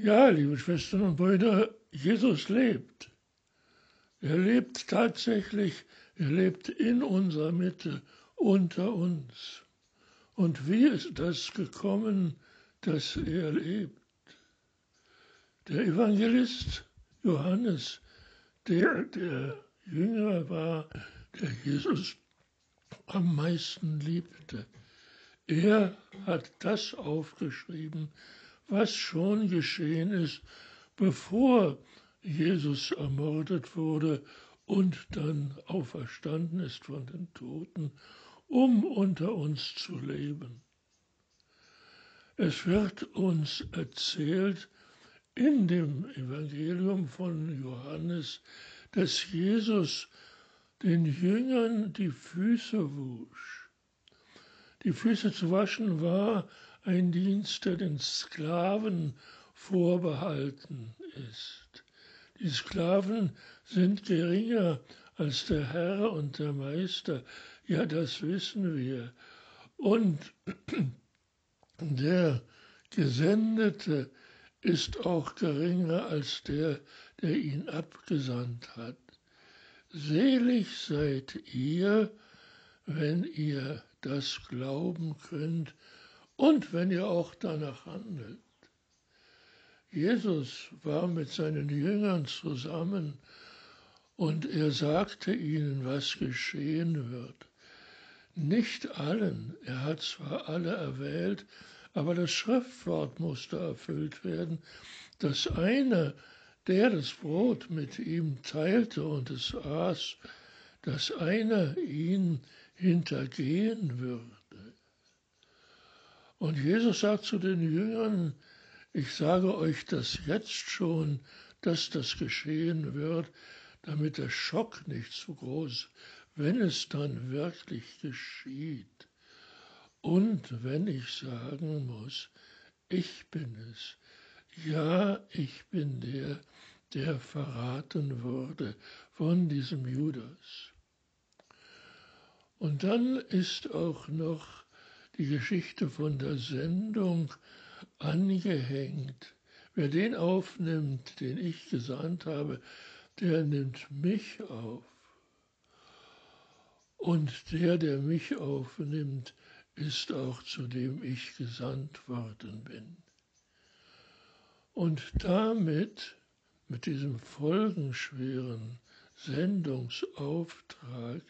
Ja, liebe Schwestern und Brüder, Jesus lebt. Er lebt tatsächlich, er lebt in unserer Mitte, unter uns. Und wie ist das gekommen, dass er lebt? Der Evangelist Johannes, der der Jünger war, der Jesus am meisten liebte, er hat das aufgeschrieben, was schon geschehen ist, bevor Jesus ermordet wurde und dann auferstanden ist von den Toten, um unter uns zu leben. Es wird uns erzählt in dem Evangelium von Johannes, dass Jesus den Jüngern die Füße wusch. Die Füße zu waschen war ein Dienst, der den Sklaven vorbehalten ist. Die Sklaven sind geringer als der Herr und der Meister. Ja, das wissen wir. Und der Gesendete ist auch geringer als der, der ihn abgesandt hat. Selig seid ihr, wenn ihr das glauben könnt und wenn ihr auch danach handelt. Jesus war mit seinen Jüngern zusammen und er sagte ihnen, was geschehen wird. Nicht allen, er hat zwar alle erwählt, aber das Schriftwort musste erfüllt werden, dass einer, der das Brot mit ihm teilte und es aß, dass einer ihn hintergehen würde. Und Jesus sagt zu den Jüngern, ich sage euch das jetzt schon, dass das geschehen wird, damit der Schock nicht zu groß, wenn es dann wirklich geschieht. Und wenn ich sagen muss, ich bin es, ja, ich bin der, der verraten wurde von diesem Judas. Und dann ist auch noch die Geschichte von der Sendung angehängt. Wer den aufnimmt, den ich gesandt habe, der nimmt mich auf. Und der, der mich aufnimmt, ist auch zu dem ich gesandt worden bin. Und damit, mit diesem folgenschweren Sendungsauftrag,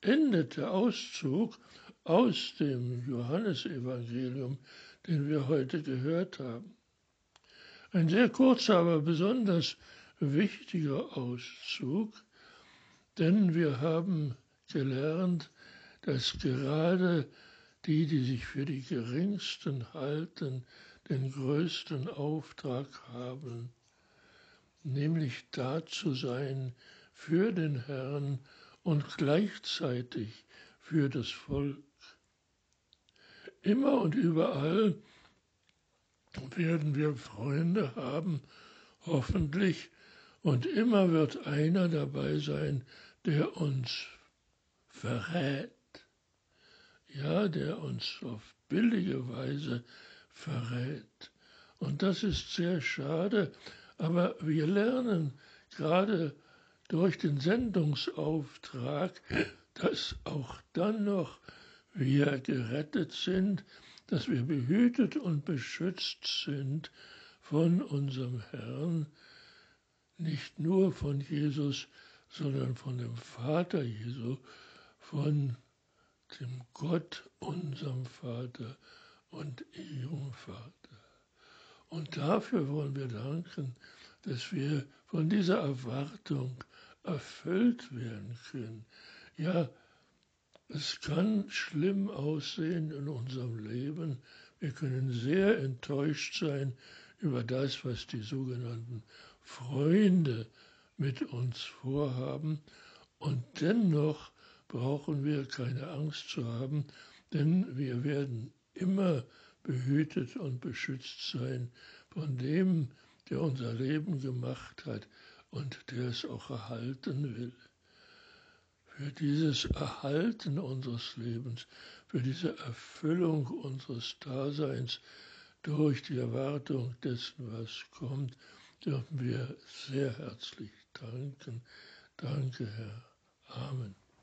endet der Auszug aus dem Johannesevangelium, den wir heute gehört haben. Ein sehr kurzer, aber besonders wichtiger Auszug, denn wir haben gelernt, dass gerade die, die sich für die geringsten halten, den größten Auftrag haben, nämlich da zu sein für den Herrn und gleichzeitig für das Volk. Immer und überall werden wir Freunde haben, hoffentlich, und immer wird einer dabei sein, der uns verrät. Ja, der uns auf billige Weise verrät. Und das ist sehr schade, aber wir lernen gerade durch den Sendungsauftrag, dass auch dann noch wir gerettet sind, dass wir behütet und beschützt sind von unserem Herrn, nicht nur von Jesus, sondern von dem Vater Jesu, von dem Gott, unserem Vater und ihrem Vater. Und dafür wollen wir danken, dass wir von dieser Erwartung erfüllt werden können. Ja, es kann schlimm aussehen in unserem Leben. Wir können sehr enttäuscht sein über das, was die sogenannten Freunde mit uns vorhaben. Und dennoch brauchen wir keine Angst zu haben, denn wir werden immer behütet und beschützt sein von dem, der unser Leben gemacht hat und der es auch erhalten will für dieses Erhalten unseres Lebens, für diese Erfüllung unseres Daseins, durch die Erwartung dessen, was kommt, dürfen wir sehr herzlich danken. Danke, Herr. Amen.